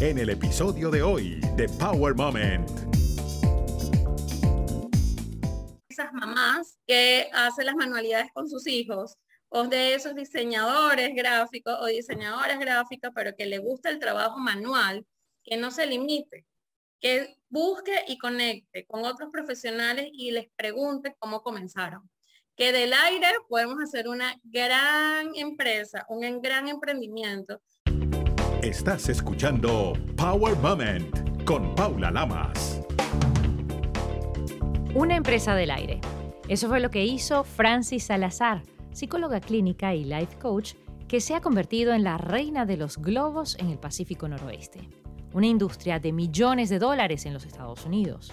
en el episodio de hoy de Power Moment. Esas mamás que hacen las manualidades con sus hijos o de esos diseñadores gráficos o diseñadoras gráficas, pero que le gusta el trabajo manual, que no se limite, que busque y conecte con otros profesionales y les pregunte cómo comenzaron. Que del aire podemos hacer una gran empresa, un gran emprendimiento. Estás escuchando Power Moment con Paula Lamas. Una empresa del aire. Eso fue lo que hizo Francis Salazar, psicóloga clínica y life coach, que se ha convertido en la reina de los globos en el Pacífico Noroeste una industria de millones de dólares en los Estados Unidos.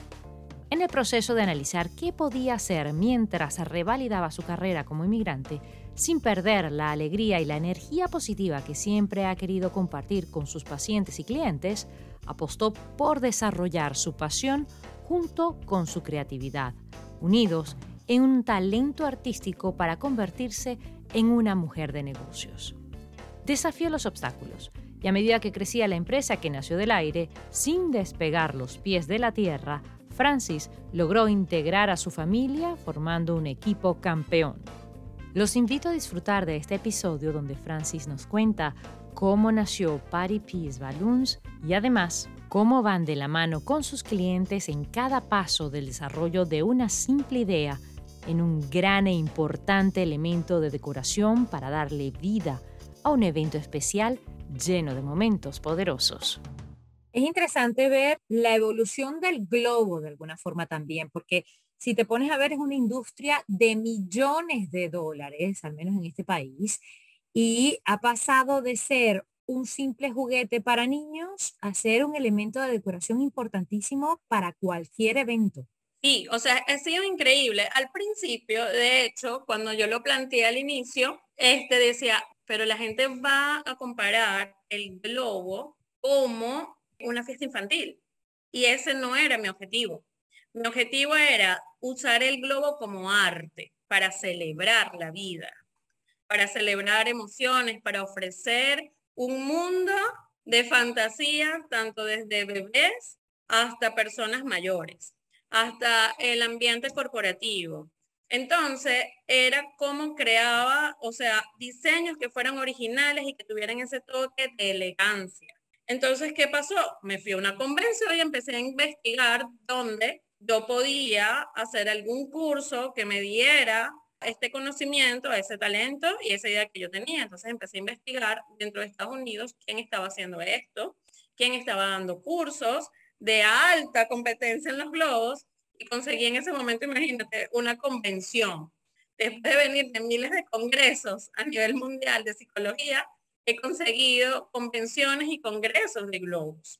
En el proceso de analizar qué podía hacer mientras revalidaba su carrera como inmigrante, sin perder la alegría y la energía positiva que siempre ha querido compartir con sus pacientes y clientes, apostó por desarrollar su pasión junto con su creatividad, unidos en un talento artístico para convertirse en una mujer de negocios. Desafió los obstáculos, y a medida que crecía la empresa que nació del aire, sin despegar los pies de la tierra, Francis logró integrar a su familia formando un equipo campeón. Los invito a disfrutar de este episodio donde Francis nos cuenta cómo nació Party Peace Balloons y además cómo van de la mano con sus clientes en cada paso del desarrollo de una simple idea en un gran e importante elemento de decoración para darle vida a un evento especial lleno de momentos poderosos. Es interesante ver la evolución del globo de alguna forma también, porque si te pones a ver es una industria de millones de dólares, al menos en este país, y ha pasado de ser un simple juguete para niños a ser un elemento de decoración importantísimo para cualquier evento. Sí, o sea, ha sido increíble. Al principio, de hecho, cuando yo lo planteé al inicio, este decía, pero la gente va a comparar el globo como una fiesta infantil. Y ese no era mi objetivo. Mi objetivo era usar el globo como arte para celebrar la vida, para celebrar emociones, para ofrecer un mundo de fantasía, tanto desde bebés hasta personas mayores, hasta el ambiente corporativo, entonces, era como creaba, o sea, diseños que fueran originales y que tuvieran ese toque de elegancia. Entonces, ¿qué pasó? Me fui a una convención y empecé a investigar dónde yo podía hacer algún curso que me diera este conocimiento, ese talento y esa idea que yo tenía. Entonces empecé a investigar dentro de Estados Unidos quién estaba haciendo esto, quién estaba dando cursos de alta competencia en los globos y conseguí en ese momento, imagínate, una convención. Después de venir de miles de congresos a nivel mundial de psicología, he conseguido convenciones y congresos de globos.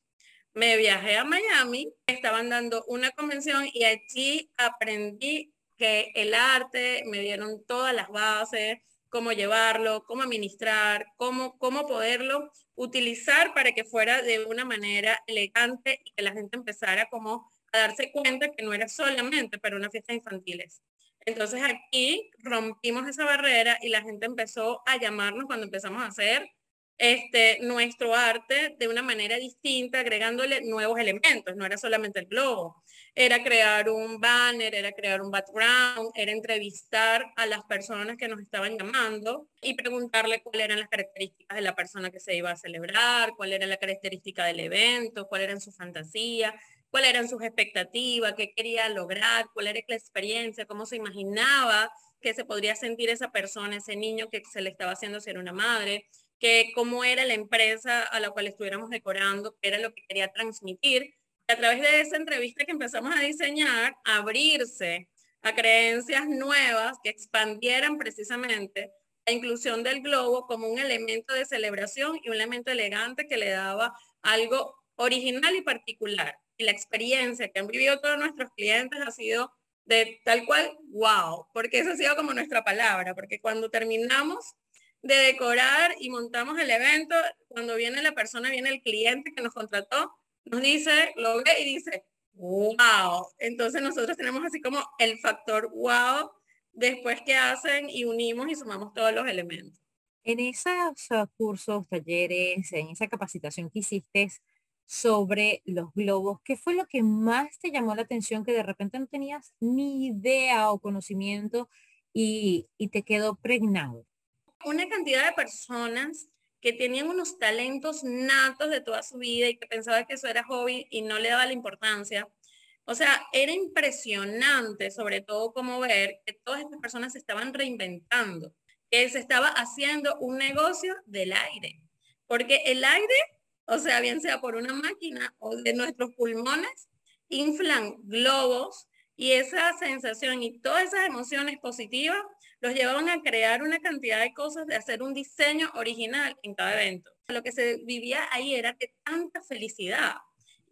Me viajé a Miami, estaban dando una convención y allí aprendí que el arte, me dieron todas las bases, cómo llevarlo, cómo administrar, cómo, cómo poderlo utilizar para que fuera de una manera elegante y que la gente empezara como a darse cuenta que no era solamente para una fiesta infantiles. Entonces aquí rompimos esa barrera y la gente empezó a llamarnos cuando empezamos a hacer este, nuestro arte de una manera distinta, agregándole nuevos elementos. No era solamente el globo, era crear un banner, era crear un background, era entrevistar a las personas que nos estaban llamando y preguntarle cuáles eran las características de la persona que se iba a celebrar, cuál era la característica del evento, cuál era su fantasía, cuáles eran sus expectativas, qué quería lograr, cuál era la experiencia, cómo se imaginaba que se podría sentir esa persona, ese niño que se le estaba haciendo ser una madre, que cómo era la empresa a la cual estuviéramos decorando, qué era lo que quería transmitir. a través de esa entrevista que empezamos a diseñar, abrirse a creencias nuevas que expandieran precisamente la inclusión del globo como un elemento de celebración y un elemento elegante que le daba algo original y particular y la experiencia que han vivido todos nuestros clientes ha sido de tal cual, wow, porque eso ha sido como nuestra palabra, porque cuando terminamos de decorar y montamos el evento, cuando viene la persona, viene el cliente que nos contrató, nos dice, lo ve y dice, wow. Entonces nosotros tenemos así como el factor wow después que hacen y unimos y sumamos todos los elementos. En esos cursos, talleres, en esa capacitación que hiciste, sobre los globos. ¿Qué fue lo que más te llamó la atención que de repente no tenías ni idea o conocimiento y, y te quedó pregnado? Una cantidad de personas que tenían unos talentos natos de toda su vida y que pensaba que eso era hobby y no le daba la importancia. O sea, era impresionante sobre todo como ver que todas estas personas se estaban reinventando, que se estaba haciendo un negocio del aire, porque el aire, o sea, bien sea por una máquina o de nuestros pulmones, inflan globos y esa sensación y todas esas emociones positivas los llevaban a crear una cantidad de cosas, de hacer un diseño original en cada evento. Lo que se vivía ahí era que tanta felicidad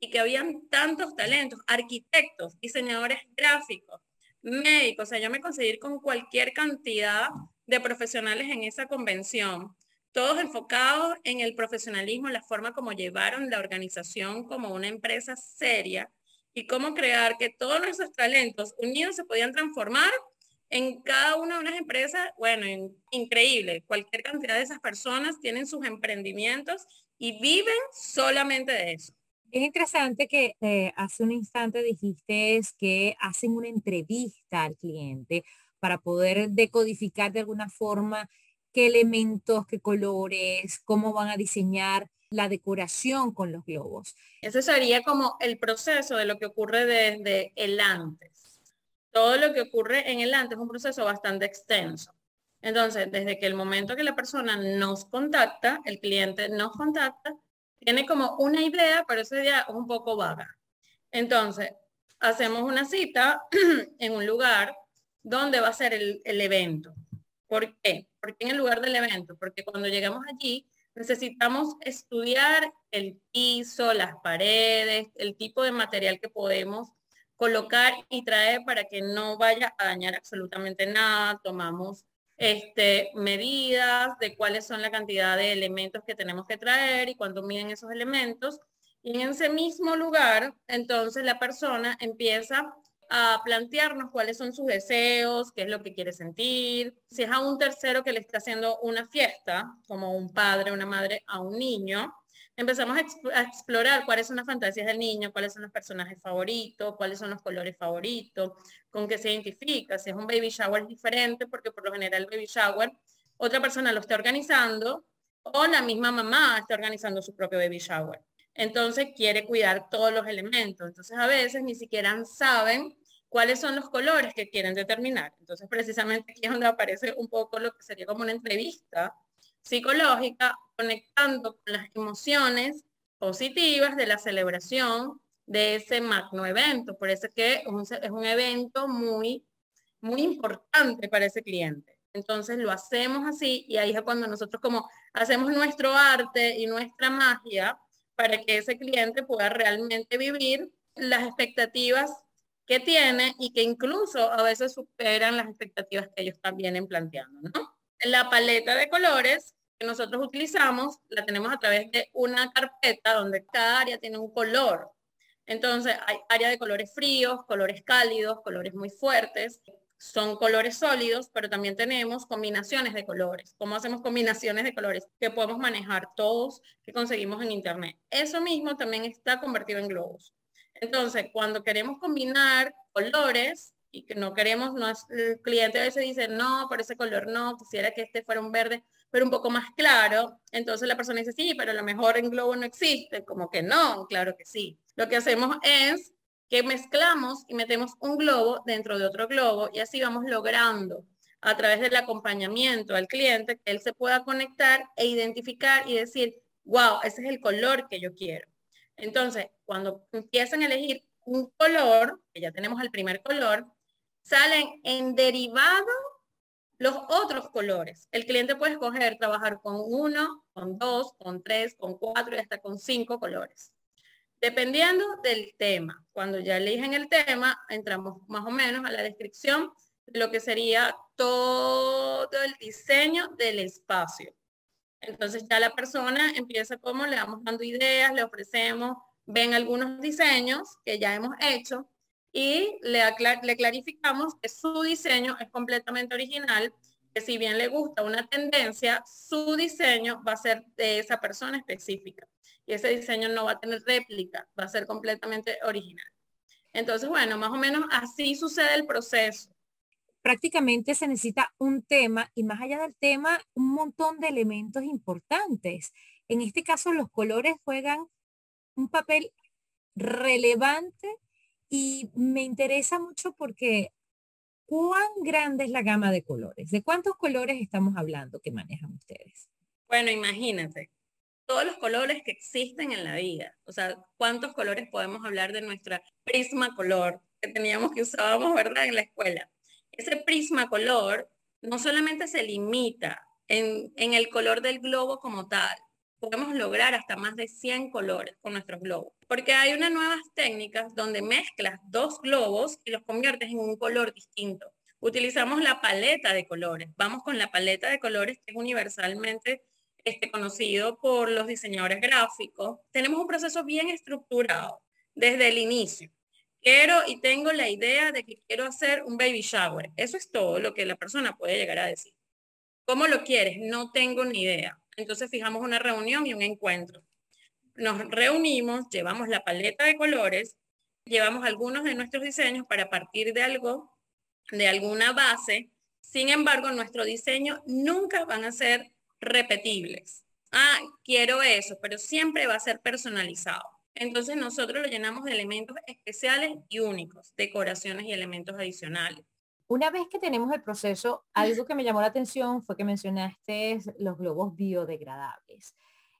y que habían tantos talentos, arquitectos, diseñadores gráficos, médicos, o sea, yo me conseguí con cualquier cantidad de profesionales en esa convención, todos enfocados en el profesionalismo, la forma como llevaron la organización como una empresa seria y cómo crear que todos nuestros talentos unidos se podían transformar en cada una de unas empresas, bueno, increíble. Cualquier cantidad de esas personas tienen sus emprendimientos y viven solamente de eso. Es interesante que eh, hace un instante dijiste que hacen una entrevista al cliente para poder decodificar de alguna forma qué elementos, qué colores, cómo van a diseñar la decoración con los globos. Ese sería como el proceso de lo que ocurre desde el antes todo lo que ocurre en el antes es un proceso bastante extenso. Entonces, desde que el momento que la persona nos contacta, el cliente nos contacta, tiene como una idea, pero esa idea es un poco vaga. Entonces, hacemos una cita en un lugar donde va a ser el, el evento. ¿Por qué? Porque en el lugar del evento, porque cuando llegamos allí necesitamos estudiar el piso, las paredes, el tipo de material que podemos colocar y traer para que no vaya a dañar absolutamente nada. Tomamos este, medidas de cuáles son la cantidad de elementos que tenemos que traer y cuánto miden esos elementos. Y en ese mismo lugar, entonces la persona empieza a plantearnos cuáles son sus deseos, qué es lo que quiere sentir. Si es a un tercero que le está haciendo una fiesta, como un padre, una madre a un niño, empezamos a, explorar cuáles son las fantasías del niño, cuáles son los personajes favoritos, cuáles son los colores favoritos, con qué se identifica. Si es un baby shower es diferente porque por lo general el baby shower otra persona lo está organizando o la misma mamá está organizando su propio baby shower. Entonces quiere cuidar todos los elementos. Entonces a veces ni siquiera saben cuáles son los colores que quieren determinar. Entonces precisamente aquí es donde aparece un poco lo que sería como una entrevista psicológica, conectando con las emociones positivas de la celebración de ese magno evento. Por eso es que es un, evento muy, muy importante para ese cliente. Entonces lo hacemos así y ahí es cuando nosotros como hacemos nuestro arte y nuestra magia para que ese cliente pueda realmente vivir las expectativas que tiene y que incluso a veces superan las expectativas que ellos también vienen planteando. La paleta de colores que nosotros utilizamos la tenemos a través de una carpeta donde cada área tiene un color. Entonces hay área de colores fríos, colores cálidos, colores muy fuertes. Son colores sólidos, pero también tenemos combinaciones de colores. ¿Cómo hacemos combinaciones de colores? Que podemos manejar todos, que conseguimos en Internet. Eso mismo también está convertido en globos. Entonces, cuando queremos combinar colores, y que no queremos, no el cliente a veces dice, no, por ese color no, quisiera que este fuera un verde, pero un poco más claro. Entonces la persona dice, sí, pero a lo mejor en globo no existe. Como que no, claro que sí. Lo que hacemos es que mezclamos y metemos un globo dentro de otro globo y así vamos logrando a través del acompañamiento al cliente que él se pueda conectar e identificar y decir, wow, ese es el color que yo quiero. Entonces, cuando empiezan a elegir un color, que ya tenemos el primer color, salen en derivado los otros colores. El cliente puede escoger trabajar con uno, con dos, con tres, con cuatro y hasta con cinco colores. Dependiendo del tema. Cuando ya eligen el tema, entramos más o menos a la descripción de lo que sería todo el diseño del espacio. Entonces ya la persona empieza como le vamos dando ideas, le ofrecemos, ven algunos diseños que ya hemos hecho y le, le clarificamos que su diseño es completamente original, que si bien le gusta una tendencia, su diseño va a ser de esa persona específica. y ese diseño no va a tener réplica, va a ser completamente original. Entonces, bueno, más o menos así sucede el proceso. Prácticamente se necesita un tema y más allá del tema, un montón de elementos importantes. En este caso, los colores juegan un papel relevante y me interesa mucho porque ¿cuán grande es la gama de colores? ¿De cuántos colores estamos hablando que manejan ustedes? Bueno, imagínate, todos los colores que existen en la vida. O sea, ¿cuántos colores podemos hablar de nuestra prisma color que teníamos que usábamos, verdad, en la escuela? Ese prisma color no solamente se limita en, en el color del globo como tal, podemos lograr hasta más de 100 colores con nuestros globos. Porque hay unas nuevas técnicas donde mezclas dos globos y los conviertes en un color distinto. Utilizamos la paleta de colores. Vamos con la paleta de colores que es universalmente este, conocido por los diseñadores gráficos. Tenemos un proceso bien estructurado desde el inicio. Quiero y tengo la idea de que quiero hacer un baby shower. Eso es todo lo que la persona puede llegar a decir. ¿Cómo lo quieres? No tengo ni idea. Entonces fijamos una reunión y un encuentro. Nos reunimos, llevamos la paleta de colores, llevamos algunos de nuestros diseños para partir de algo, de alguna base. Sin embargo, nuestro diseño nunca van a ser repetibles. Ah, quiero eso, pero siempre va a ser personalizado. Entonces nosotros lo llenamos de elementos especiales y únicos, decoraciones y elementos adicionales. Una vez que tenemos el proceso, algo que me llamó la atención fue que mencionaste los globos biodegradables.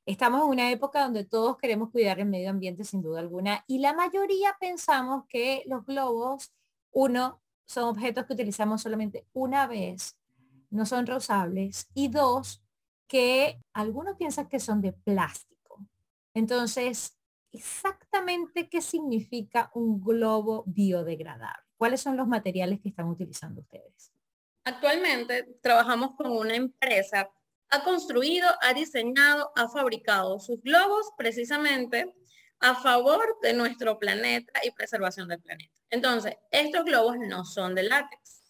Estamos en una época donde todos queremos cuidar el medio ambiente sin duda alguna y la mayoría pensamos que los globos, uno, son objetos que utilizamos solamente una vez, no son reusables y dos, que algunos piensan que son de plástico. Entonces, exactamente qué significa un globo biodegradable. ¿Cuáles son los materiales que están utilizando ustedes? Actualmente trabajamos con una empresa, ha construido, ha diseñado, ha fabricado sus globos precisamente a favor de nuestro planeta y preservación del planeta. Entonces, estos globos no son de látex.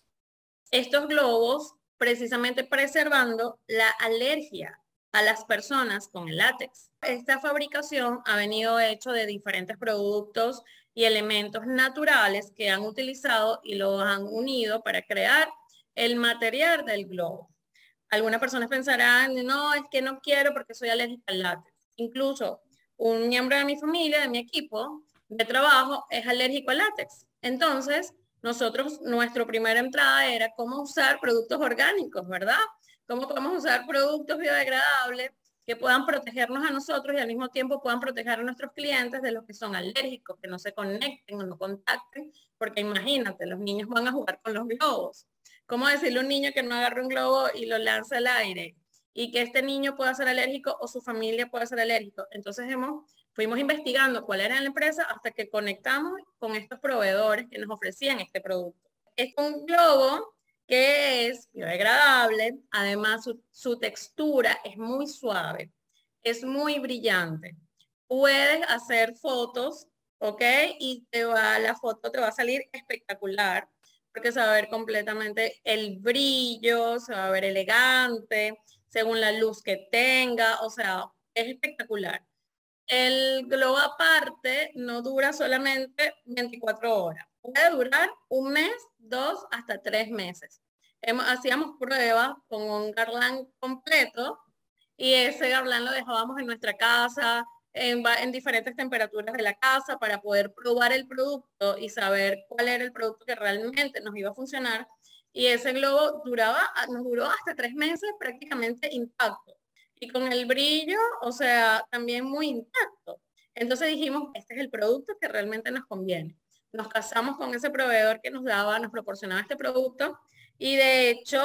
Estos globos precisamente preservando la alergia a las personas con el látex. Esta fabricación ha venido hecho de diferentes productos y elementos naturales que han utilizado y los han unido para crear el material del globo. Algunas personas pensarán, no, es que no quiero porque soy alérgica al látex. Incluso un miembro de mi familia, de mi equipo de trabajo, es alérgico al látex. Entonces, nosotros, nuestra primera entrada era cómo usar productos orgánicos, ¿verdad? Cómo podemos usar productos biodegradables que puedan protegernos a nosotros y al mismo tiempo puedan proteger a nuestros clientes de los que son alérgicos, que no se conecten o no contacten, porque imagínate, los niños van a jugar con los globos. ¿Cómo decirle a un niño que no agarre un globo y lo lanza al aire? Y que este niño pueda ser alérgico o su familia pueda ser alérgico. Entonces hemos, fuimos investigando cuál era la empresa hasta que conectamos con estos proveedores que nos ofrecían este producto. Es un globo que es biodegradable, además su, textura es muy suave, es muy brillante. Puedes hacer fotos, ¿ok? Y te va, la foto te va a salir espectacular, porque se va a ver completamente el brillo, se va a ver elegante, según la luz que tenga, o sea, es espectacular. El globo aparte no dura solamente 24 horas puede durar un mes, dos, hasta tres meses. hacíamos pruebas con un garland completo y ese garland lo dejábamos en nuestra casa, en, en, diferentes temperaturas de la casa para poder probar el producto y saber cuál era el producto que realmente nos iba a funcionar. Y ese globo duraba, nos duró hasta tres meses prácticamente intacto. Y con el brillo, o sea, también muy intacto. Entonces dijimos, este es el producto que realmente nos conviene nos casamos con ese proveedor que nos daba, nos proporcionaba este producto y de hecho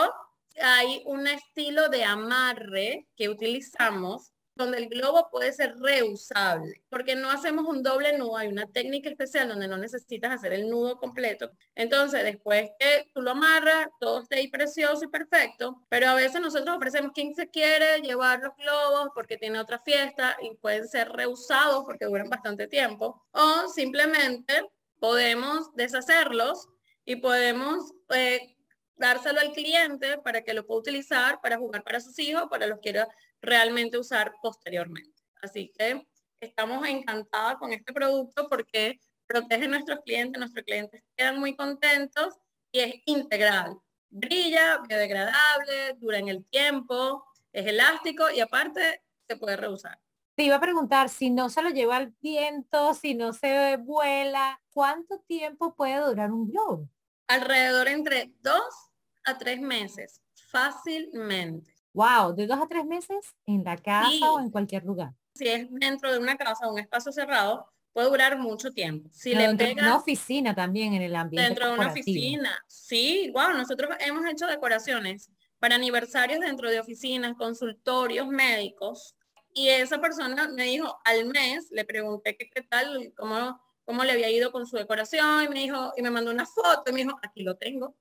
hay un estilo de amarre que utilizamos donde el globo puede ser reusable, porque no hacemos un doble nudo, hay una técnica especial donde no necesitas hacer el nudo completo. Entonces, después que tú lo amarras, todo está ahí precioso y perfecto, pero a veces nosotros ofrecemos quien se quiere llevar los globos porque tiene otra fiesta y pueden ser reusados porque duran bastante tiempo, o simplemente podemos deshacerlos y podemos eh, dárselo al cliente para que lo pueda utilizar para jugar para sus hijos, para los quiera realmente usar posteriormente. Así que estamos encantadas con este producto porque protege a nuestros clientes, nuestros clientes quedan muy contentos y es integral. Brilla, biodegradable, dura en el tiempo, es elástico y aparte se puede reusar. Te iba a preguntar, si no se lo lleva al viento, si no se vuela, ¿cuánto tiempo puede durar un globo? Alrededor entre dos a tres meses, fácilmente. Wow, de dos a tres meses en la casa o en cualquier lugar. Si es dentro de una casa o un espacio cerrado, puede durar mucho tiempo. Si le dentro una oficina también en el ambiente Dentro de una oficina, sí, wow, nosotros hemos hecho decoraciones para aniversarios dentro de oficinas, consultorios médicos, y esa persona me dijo al mes, le pregunté qué, qué tal, cómo, cómo le había ido con su decoración, y me dijo, y me mandó una foto, y me dijo, aquí lo tengo.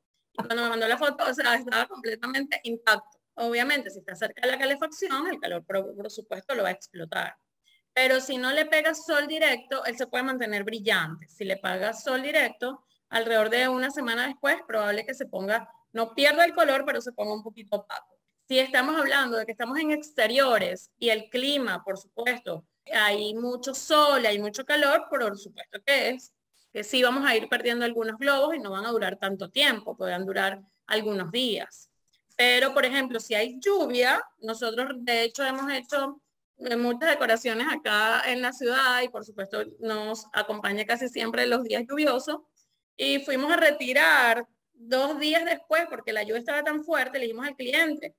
Cuando me mandó la foto, o sea, estaba completamente intacto. Obviamente, si está cerca de la calefacción, el calor, por, por supuesto, lo va a explotar. Pero si no le pegas sol directo, él se puede mantener brillante. Si le pagas sol directo, alrededor de una semana después, probable que se ponga, no pierda el color, pero se ponga un poquito opaco. Si estamos hablando de que estamos en exteriores y el clima, por supuesto, hay mucho sol, hay mucho calor, por supuesto que es, que sí vamos a ir perdiendo algunos globos y no van a durar tanto tiempo, podrán durar algunos días. Pero, por ejemplo, si hay lluvia, nosotros de hecho hemos hecho muchas decoraciones acá en la ciudad y por supuesto nos acompaña casi siempre los días lluviosos y fuimos a retirar dos días después porque la lluvia estaba tan fuerte, le dijimos al cliente,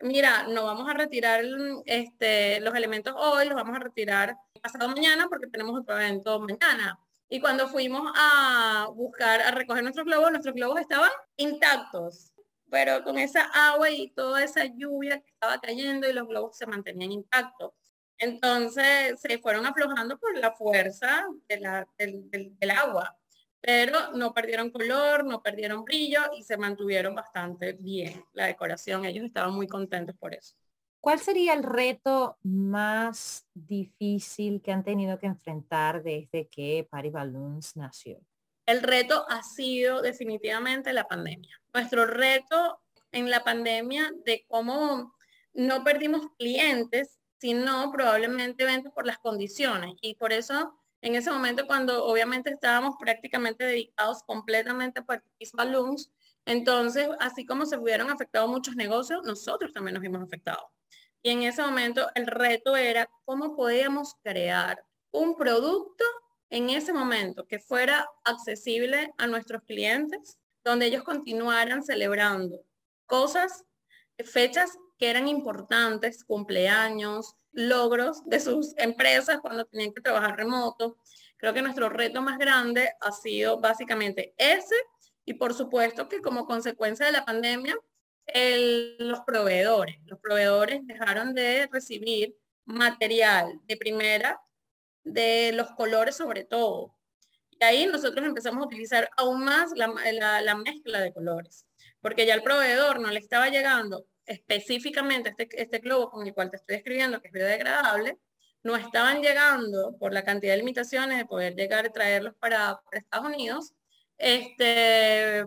mira, no vamos a retirar este, los elementos hoy, los vamos a retirar pasado mañana porque tenemos otro evento mañana. Y cuando fuimos a buscar, a recoger nuestros globos, nuestros globos estaban intactos, pero con esa agua y toda esa lluvia que estaba cayendo y los globos se mantenían intactos. Entonces se fueron aflojando por la fuerza del, agua, pero no perdieron color, no perdieron brillo y se mantuvieron bastante bien la decoración. Ellos estaban muy contentos por eso. ¿Cuál sería el reto más difícil que han tenido que enfrentar desde que Party Balloons nació? El reto ha sido definitivamente la pandemia. Nuestro reto en la pandemia de cómo no perdimos clientes sino probablemente ventas por las condiciones. Y por eso, en ese momento, cuando obviamente estábamos prácticamente dedicados completamente a Partis Balloons, entonces, así como se hubieran afectado muchos negocios, nosotros también nos hemos afectado. Y en ese momento el reto era cómo podíamos crear un producto en ese momento que fuera accesible a nuestros clientes, donde ellos continuaran celebrando cosas, fechas que eran importantes, cumpleaños, logros de sus empresas cuando tenían que trabajar remoto. Creo que nuestro reto más grande ha sido básicamente ese y por supuesto que como consecuencia de la pandemia, los proveedores. Los proveedores dejaron de recibir material de primera, de los colores sobre todo. Y ahí nosotros empezamos a utilizar aún más la, la mezcla de colores, porque ya el proveedor no le estaba llegando específicamente este, este globo con el cual te estoy escribiendo, que es biodegradable, no estaban llegando por la cantidad de limitaciones de poder llegar y traerlos para, Estados Unidos, este,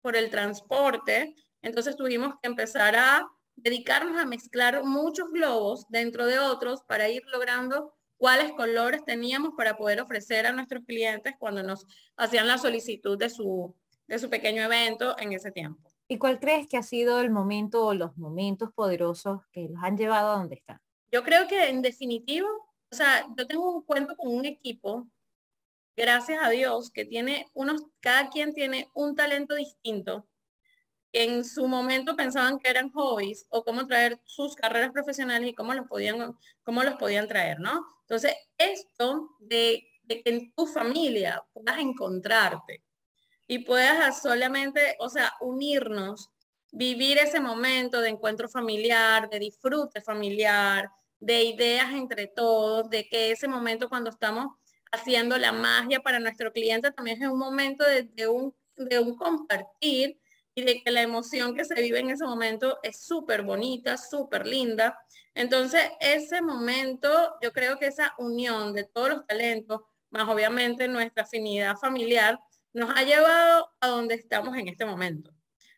por el transporte. Entonces tuvimos que empezar a dedicarnos a mezclar muchos globos dentro de otros para ir logrando cuáles colores teníamos para poder ofrecer a nuestros clientes cuando nos hacían la solicitud de su, de su pequeño evento en ese tiempo. ¿Y cuál crees que ha sido el momento o los momentos poderosos que los han llevado a donde están? Yo creo que en definitivo, o sea, yo tengo un cuento con un equipo, gracias a Dios, que tiene unos, cada quien tiene un talento distinto. En su momento pensaban que eran hobbies o cómo traer sus carreras profesionales y cómo los podían, cómo los podían traer, ¿no? Entonces, esto de, de que en tu familia puedas encontrarte, y puedas solamente, o sea, unirnos, vivir ese momento de encuentro familiar, de disfrute familiar, de ideas entre todos, de que ese momento cuando estamos haciendo la magia para nuestro cliente también es un momento de, un, de un compartir y de que la emoción que se vive en ese momento es súper bonita, súper linda. Entonces, ese momento, yo creo que esa unión de todos los talentos, más obviamente nuestra afinidad familiar, nos ha llevado a donde estamos en este momento.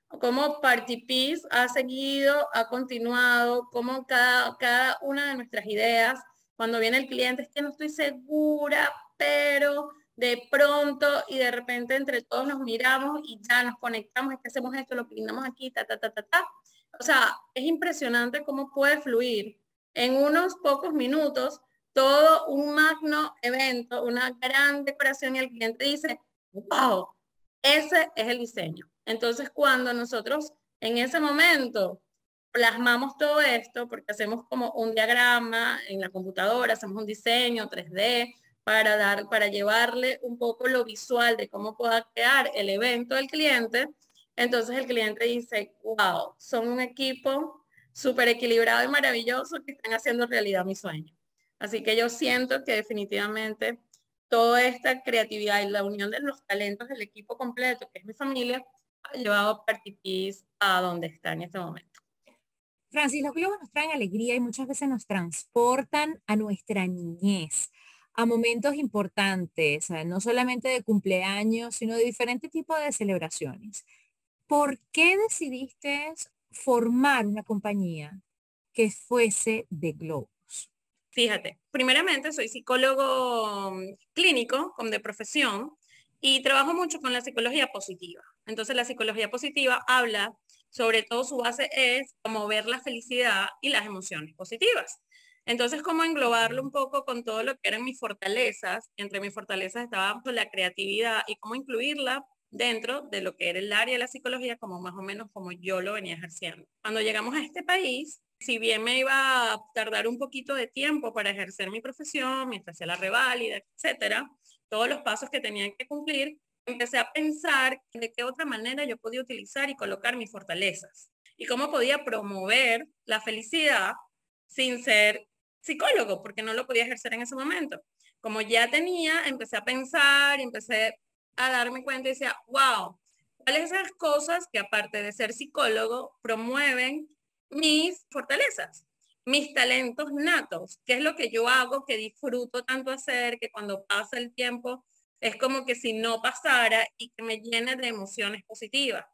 Cómo Party Peace ha seguido, ha continuado, cómo cada, cada una de nuestras ideas, cuando viene el cliente, es que no estoy segura, pero de pronto y de repente entre todos nos miramos y ya nos conectamos, es que hacemos esto, lo pintamos aquí, ta, ta, ta, ta, ta. O sea, es impresionante cómo puede fluir en unos pocos minutos todo un magno evento, una gran decoración y el cliente dice, wow, ese es el diseño. Entonces, cuando nosotros en ese momento plasmamos todo esto, porque hacemos como un diagrama en la computadora, hacemos un diseño 3D para dar, para llevarle un poco lo visual de cómo pueda crear el evento del cliente. Entonces el cliente dice, wow, son un equipo súper equilibrado y maravilloso que están haciendo realidad mi sueño. Así que yo siento que definitivamente toda esta creatividad y la unión de los talentos del equipo completo, que es mi familia, ha llevado a a donde está en este momento. Francis, los globos nos traen alegría y muchas veces nos transportan a nuestra niñez, a momentos importantes, no solamente de cumpleaños, sino de diferentes tipos de celebraciones. ¿Por qué decidiste formar una compañía que fuese de globos? Fíjate, primeramente soy psicólogo mm, clínico, como de profesión, y trabajo mucho con la psicología positiva. Entonces la psicología positiva habla sobre todo su base es promover la felicidad y las emociones positivas. Entonces, cómo englobarlo un poco con todo lo que eran mis fortalezas. Entre mis fortalezas estaba pues, la creatividad y cómo incluirla dentro de lo que era el área de la psicología, como más o menos como yo lo venía ejerciendo. Cuando llegamos a este país, si bien me iba a tardar un poquito de tiempo para ejercer mi profesión, mientras hacía la reválida, etcétera, todos los pasos que tenían que cumplir, empecé a pensar de qué otra manera yo podía utilizar y colocar mis fortalezas y cómo podía promover la felicidad sin ser psicólogo, porque no lo podía ejercer en ese momento. Como ya tenía, empecé a pensar empecé a darme cuenta y decía, wow, ¿cuáles son las cosas que aparte de ser psicólogo promueven mis fortalezas? mis talentos natos, qué es lo que yo hago, que disfruto tanto hacer, que cuando pasa el tiempo es como que si no pasara y que me llene de emociones positivas.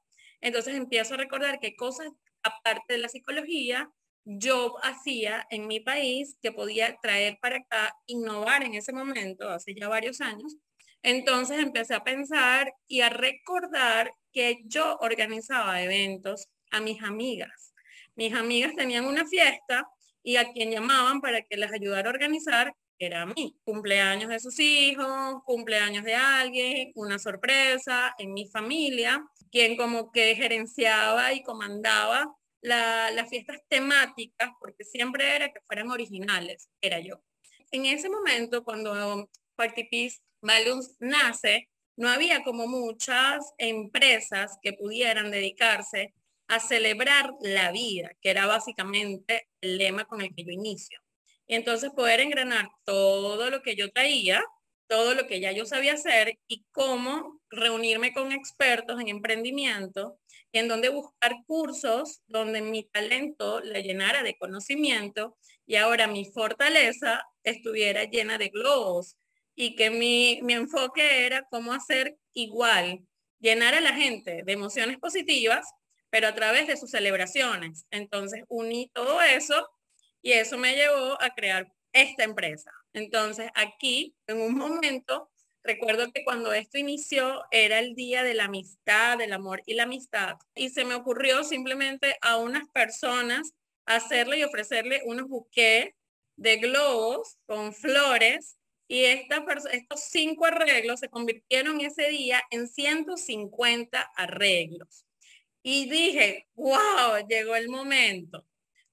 Entonces empiezo a recordar qué cosas, aparte de la psicología, yo hacía en mi país que podía traer para acá, innovar en ese momento, hace ya varios años. Entonces empecé a pensar y a recordar que yo organizaba eventos a mis amigas. Mis amigas tenían una fiesta y a quien llamaban para que les ayudara a organizar era a mí. Cumpleaños de sus hijos, cumpleaños de alguien, una sorpresa en mi familia, quien como que gerenciaba y comandaba las fiestas temáticas, porque siempre era que fueran originales, era yo. En ese momento, cuando Party Peace Balloons nace, no había como muchas empresas que pudieran dedicarse a celebrar la vida, que era básicamente el lema con el que yo inicio. Y entonces poder engranar todo lo que yo traía, todo lo que ya yo sabía hacer y cómo reunirme con expertos en emprendimiento, en donde buscar cursos donde mi talento le llenara de conocimiento y ahora mi fortaleza estuviera llena de globos y que mi, mi enfoque era cómo hacer igual, llenar a la gente de emociones positivas, pero a través de sus celebraciones. Entonces uní todo eso y eso me llevó a crear esta empresa. Entonces, aquí, en un momento, recuerdo que cuando esto inició era el día de la amistad, del amor y la amistad. Y se me ocurrió simplemente a unas personas hacerle y ofrecerle unos buquets de globos con flores y esta estos cinco arreglos se convirtieron ese día en 150 arreglos. Y dije, wow, llegó el momento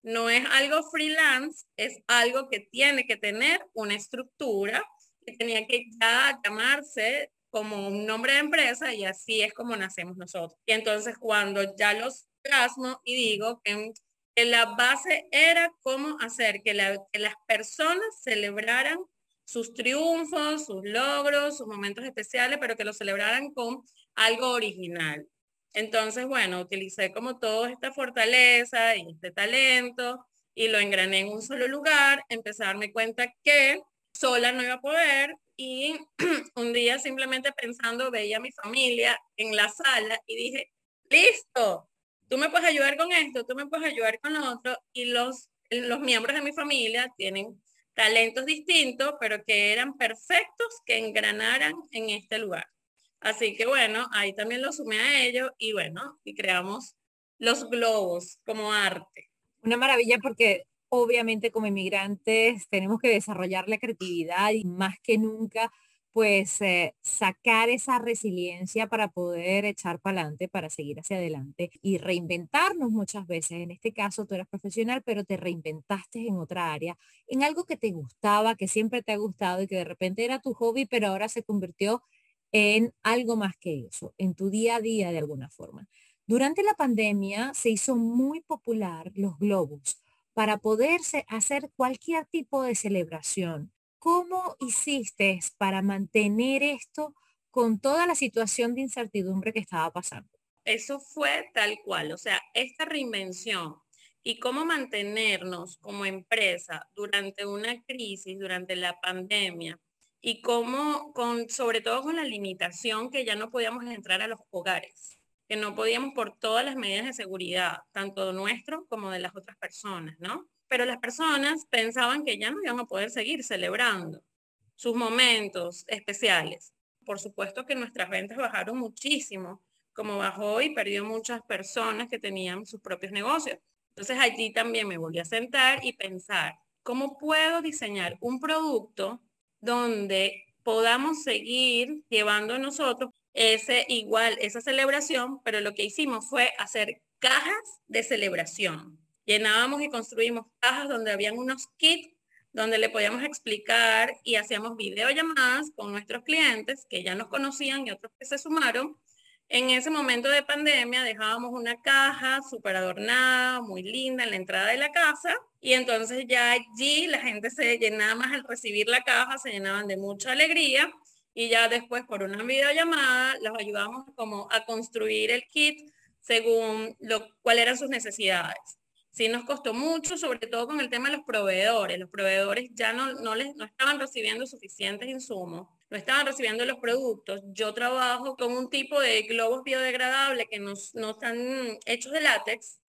no es algo freelance, es algo que tiene que tener una estructura, que tenía que ya llamarse como un nombre de empresa y así es como nacemos nosotros. Y entonces cuando ya los plasmo y digo que, la base era cómo hacer que, que las personas celebraran sus triunfos, sus logros, sus momentos especiales, pero que lo celebraran con algo original. Entonces, bueno, utilicé como toda esta fortaleza y este talento y lo engrané en un solo lugar, empecé a darme cuenta que sola no iba a poder y un día simplemente pensando veía a mi familia en la sala y dije, listo, tú me puedes ayudar con esto, tú me puedes ayudar con lo otro y los, los miembros de mi familia tienen talentos distintos, pero que eran perfectos que engranaran en este lugar. Así que bueno, ahí también lo sumé a ellos y bueno, y creamos los globos como arte. Una maravilla porque obviamente como inmigrantes tenemos que desarrollar la creatividad y más que nunca pues eh, sacar esa resiliencia para poder echar para adelante, para seguir hacia adelante y reinventarnos muchas veces. En este caso tú eras profesional, pero te reinventaste en otra área, en algo que te gustaba, que siempre te ha gustado y que de repente era tu hobby, pero ahora se convirtió en algo más que eso, en tu día a día de alguna forma. Durante la pandemia se hizo muy popular los globos para poderse hacer cualquier tipo de celebración ¿Cómo hiciste para mantener esto con toda la situación de incertidumbre que estaba pasando? Eso fue tal cual, o sea, esta reinvención y cómo mantenernos como empresa durante una crisis, durante la pandemia, y cómo, con, sobre todo con la limitación que ya no podíamos entrar a los hogares, que no podíamos por todas las medidas de seguridad, tanto nuestro como de las otras personas, ¿no? pero las personas pensaban que ya no iban a poder seguir celebrando sus momentos especiales. Por supuesto que nuestras ventas bajaron muchísimo, como bajó y perdió muchas personas que tenían sus propios negocios. Entonces allí también me volví a sentar y pensar, ¿cómo puedo diseñar un producto donde podamos seguir llevando nosotros ese igual, esa celebración, pero lo que hicimos fue hacer cajas de celebración llenábamos y construimos cajas donde habían unos kits donde le podíamos explicar y hacíamos videollamadas con nuestros clientes que ya nos conocían y otros que se sumaron. En ese momento de pandemia dejábamos una caja súper adornada, muy linda en la entrada de la casa y entonces ya allí la gente se llenaba más al recibir la caja, se llenaban de mucha alegría y ya después por una videollamada los ayudamos como a construir el kit según lo, cuáles eran sus necesidades sí nos costó mucho, sobre todo con el tema de los proveedores. Los proveedores ya no, no, les, no estaban recibiendo suficientes insumos, no estaban recibiendo los productos. Yo trabajo con un tipo de globos biodegradables que no, no están hechos de látex.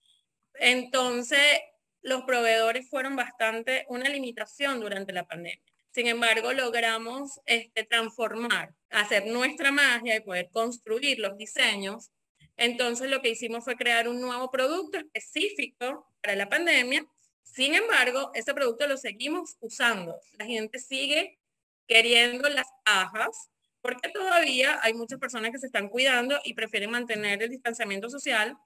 Entonces, los proveedores fueron bastante una limitación durante la pandemia. Sin embargo, logramos este, transformar, hacer nuestra magia y poder construir los diseños entonces lo que hicimos fue crear un nuevo producto específico para la pandemia. Sin embargo, ese producto lo seguimos usando. La gente sigue queriendo las cajas porque todavía hay muchas personas que se están cuidando y prefieren mantener el distanciamiento social,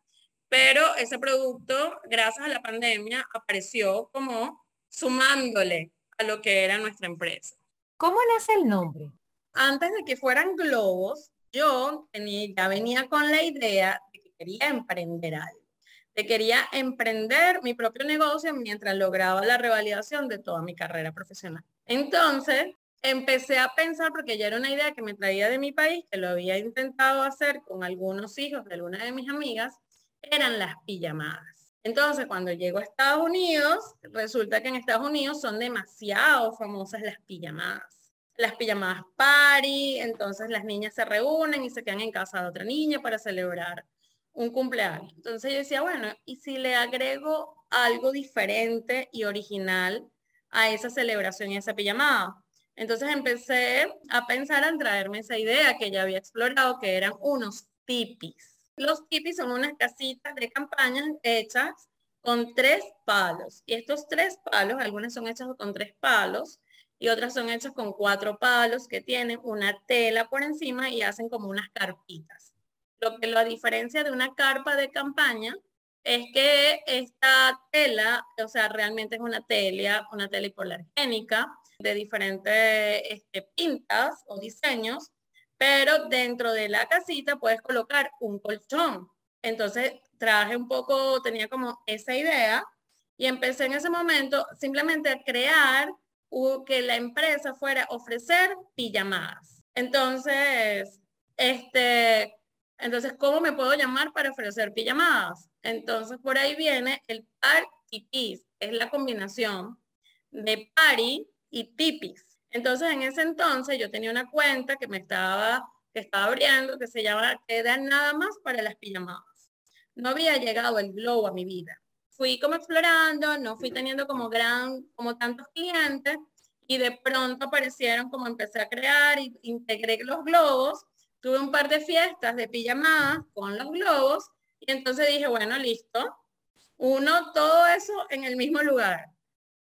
pero ese producto, gracias a la pandemia, apareció como sumándole a lo que era nuestra empresa. ¿Cómo nace el nombre? Antes de que fueran globos, yo ya venía con la idea de que quería emprender algo, de quería emprender mi propio negocio mientras lograba la revalidación de toda mi carrera profesional. Entonces, empecé a pensar, porque ya era una idea que me traía de mi país, que lo había intentado hacer con algunos hijos de alguna de mis amigas, eran las pijamadas. Entonces, cuando llego a Estados Unidos, resulta que en Estados Unidos son demasiado famosas las pijamadas las pijamadas party, entonces las niñas se reúnen y se quedan en casa de otra niña para celebrar un cumpleaños. Entonces yo decía, bueno, ¿y si le agrego algo diferente y original a esa celebración y a esa pijamada? Entonces empecé a pensar en traerme esa idea que ya había explorado, que eran unos tipis. Los tipis son unas casitas de campaña hechas con tres palos. Y estos tres palos, algunas son hechas con tres palos, y otras son hechas con cuatro palos que tienen una tela por encima y hacen como unas carpitas. Lo que lo diferencia de una carpa de campaña es que esta tela, o sea, realmente es una tela, una tela de diferentes este, pintas o diseños, pero dentro de la casita puedes colocar un colchón. Entonces traje un poco, tenía como esa idea y empecé en ese momento simplemente a crear que la empresa fuera a ofrecer pijamadas. Entonces, este, entonces, ¿cómo me puedo llamar para ofrecer pijamadas? Entonces, por ahí viene el party piece, es la combinación de party y tipis. Entonces, en ese entonces yo tenía una cuenta que me estaba, que estaba abriendo, que se llama Queda nada más para las pijamadas. No había llegado el globo a mi vida. fui como explorando, no fui teniendo como gran, como tantos clientes y de pronto aparecieron como empecé a crear y integré los globos. Tuve un par de fiestas de pijamadas con los globos y entonces dije, bueno, listo. Uno, todo eso en el mismo lugar.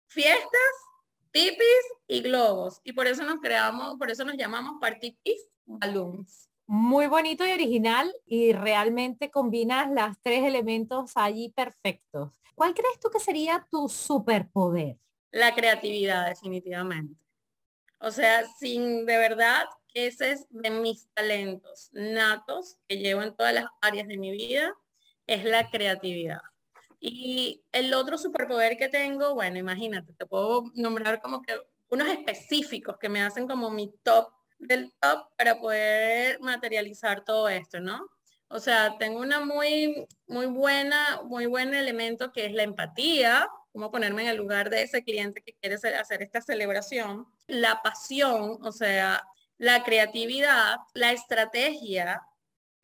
Fiestas, pipis y globos. Y por eso nos creamos, por eso nos llamamos Party Balloons. Muy bonito y original y realmente combinas los tres elementos allí perfectos. ¿Cuál crees tú que sería tu superpoder? La creatividad, definitivamente. O sea, sin de verdad, ese es de mis talentos natos que llevo en todas las áreas de mi vida, es la creatividad. Y el otro superpoder que tengo, bueno, imagínate, te puedo nombrar como que unos específicos que me hacen como mi top del top para poder materializar todo esto, ¿no? O sea, tengo una muy, muy buena, muy buen elemento que es la empatía, cómo ponerme en el lugar de ese cliente que quiere hacer esta celebración, la pasión, o sea, la creatividad, la estrategia,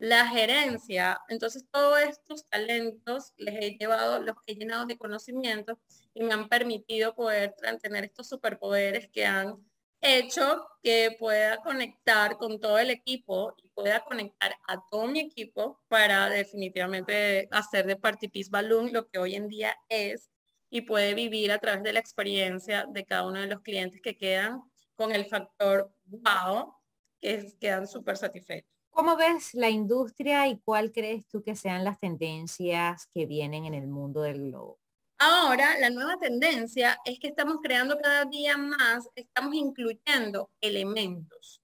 la gerencia. Entonces, todos estos talentos les he llevado, los he llenado de conocimiento y me han permitido poder tener estos superpoderes que han hecho que pueda conectar con todo el equipo y pueda conectar a todo mi equipo para definitivamente hacer de Party Peace Balloon lo que hoy en día es y puede vivir a través de la experiencia de cada uno de los clientes que quedan con el factor wow, que quedan súper satisfechos. ¿Cómo ves la industria y cuál crees tú que sean las tendencias que vienen en el mundo del globo? Ahora, la nueva tendencia es que estamos creando cada día más, estamos incluyendo elementos,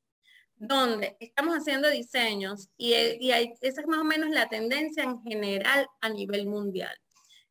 donde estamos haciendo diseños y, y esa es más o menos la tendencia en general a nivel mundial.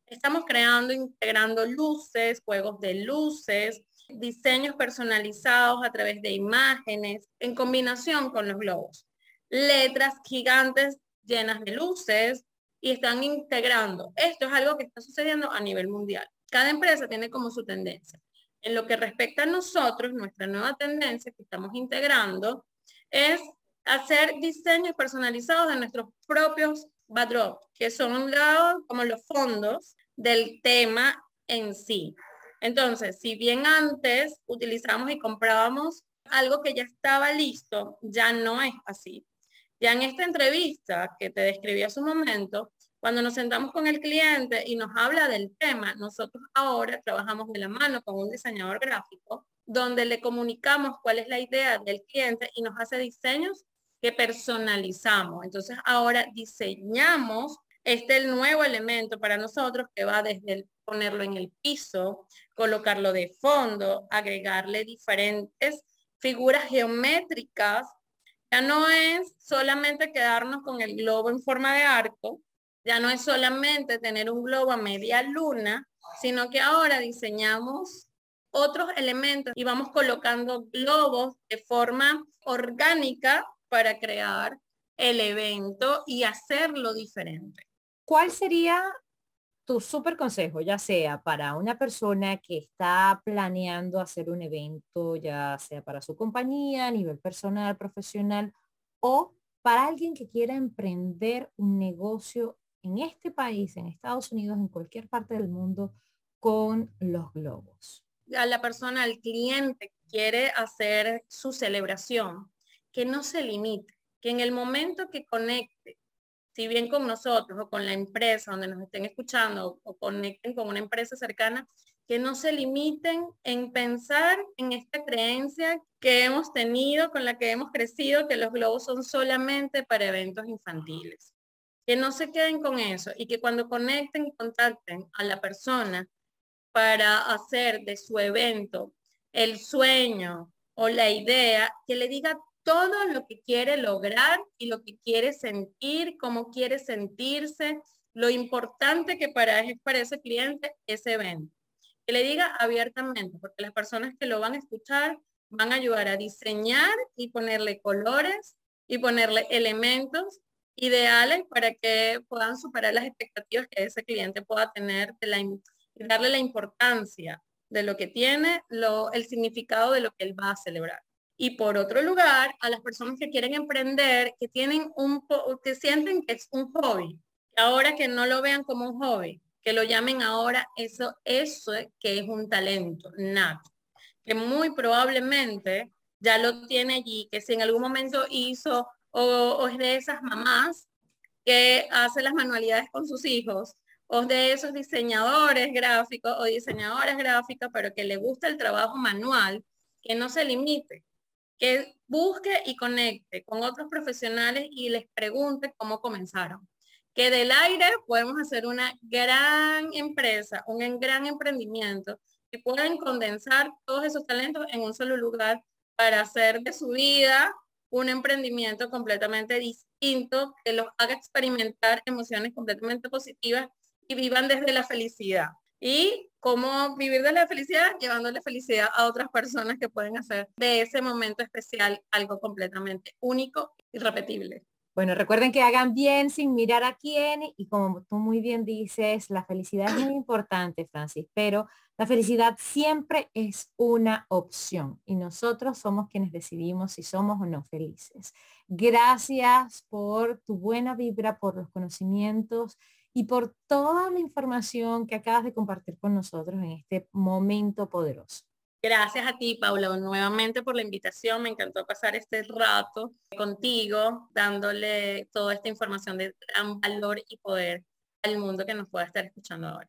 Estamos creando, integrando luces, juegos de luces, diseños personalizados a través de imágenes en combinación con los globos. Letras gigantes llenas de luces y están integrando. Esto es algo que está sucediendo a nivel mundial. Cada empresa tiene como su tendencia. En lo que respecta a nosotros, nuestra nueva tendencia que estamos integrando es hacer diseños personalizados de nuestros propios backdrops, que son un lado como los fondos del tema en sí. Entonces, si bien antes utilizamos y comprábamos algo que ya estaba listo, ya no es así. Ya en esta entrevista que te describí hace un momento, cuando nos sentamos con el cliente y nos habla del tema, nosotros ahora trabajamos de la mano con un diseñador gráfico donde le comunicamos cuál es la idea del cliente y nos hace diseños que personalizamos. Entonces ahora diseñamos este nuevo elemento para nosotros que va desde el ponerlo en el piso, colocarlo de fondo, agregarle diferentes figuras geométricas. Ya no es solamente quedarnos con el globo en forma de arco, ya no es solamente tener un globo a media luna, sino que ahora diseñamos otros elementos y vamos colocando globos de forma orgánica para crear el evento y hacerlo diferente. ¿Cuál sería tu super consejo, ya sea para una persona que está planeando hacer un evento, ya sea para su compañía, a nivel personal, profesional, o para alguien que quiera emprender un negocio en este país, en Estados Unidos, en cualquier parte del mundo, con los globos? A la persona, al cliente que quiere hacer su celebración, que no se limite, que en el momento que conecte si bien con nosotros o con la empresa donde nos estén escuchando o conecten con una empresa cercana, que no se limiten en pensar en esta creencia que hemos tenido, con la que hemos crecido, que los globos son solamente para eventos infantiles. Que no se queden con eso y que cuando conecten y contacten a la persona para hacer de su evento el sueño o la idea, que le diga todo lo que quiere lograr y lo que quiere sentir, cómo quiere sentirse, lo importante que para, ese cliente ese evento. Que le diga abiertamente, porque las personas que lo van a escuchar van a ayudar a diseñar y ponerle colores y ponerle elementos ideales para que puedan superar las expectativas que ese cliente pueda tener de la, y darle la importancia de lo que tiene, lo, el significado de lo que él va a celebrar. Y por otro lugar, a las personas que quieren emprender, que tienen un que sienten que es un hobby, ahora que no lo vean como un hobby, que lo llamen ahora, eso, eso que es un talento nato, que muy probablemente ya lo tiene allí, que si en algún momento hizo o, es de esas mamás que hace las manualidades con sus hijos, o de esos diseñadores gráficos o diseñadoras gráficas, pero que le gusta el trabajo manual, que no se limite, que busque y conecte con otros profesionales y les pregunte cómo comenzaron. Que del aire podemos hacer una gran empresa, un gran emprendimiento y pueden condensar todos esos talentos en un solo lugar para hacer de su vida un emprendimiento completamente distinto que los haga experimentar emociones completamente positivas y vivan desde la felicidad. Y cómo vivir desde la felicidad, llevándole felicidad a otras personas que pueden hacer de ese momento especial algo completamente único y repetible. Bueno, recuerden que hagan bien sin mirar a quién y como tú muy bien dices, la felicidad es muy importante, Francis, pero la felicidad siempre es una opción y nosotros somos quienes decidimos si somos o no felices. Gracias por tu buena vibra, por los conocimientos y por toda la información que acabas de compartir con nosotros en este momento poderoso. Gracias a ti, Paula, nuevamente por la invitación. Me encantó pasar este rato contigo, dándole toda esta información de gran valor y poder al mundo que nos pueda estar escuchando ahora.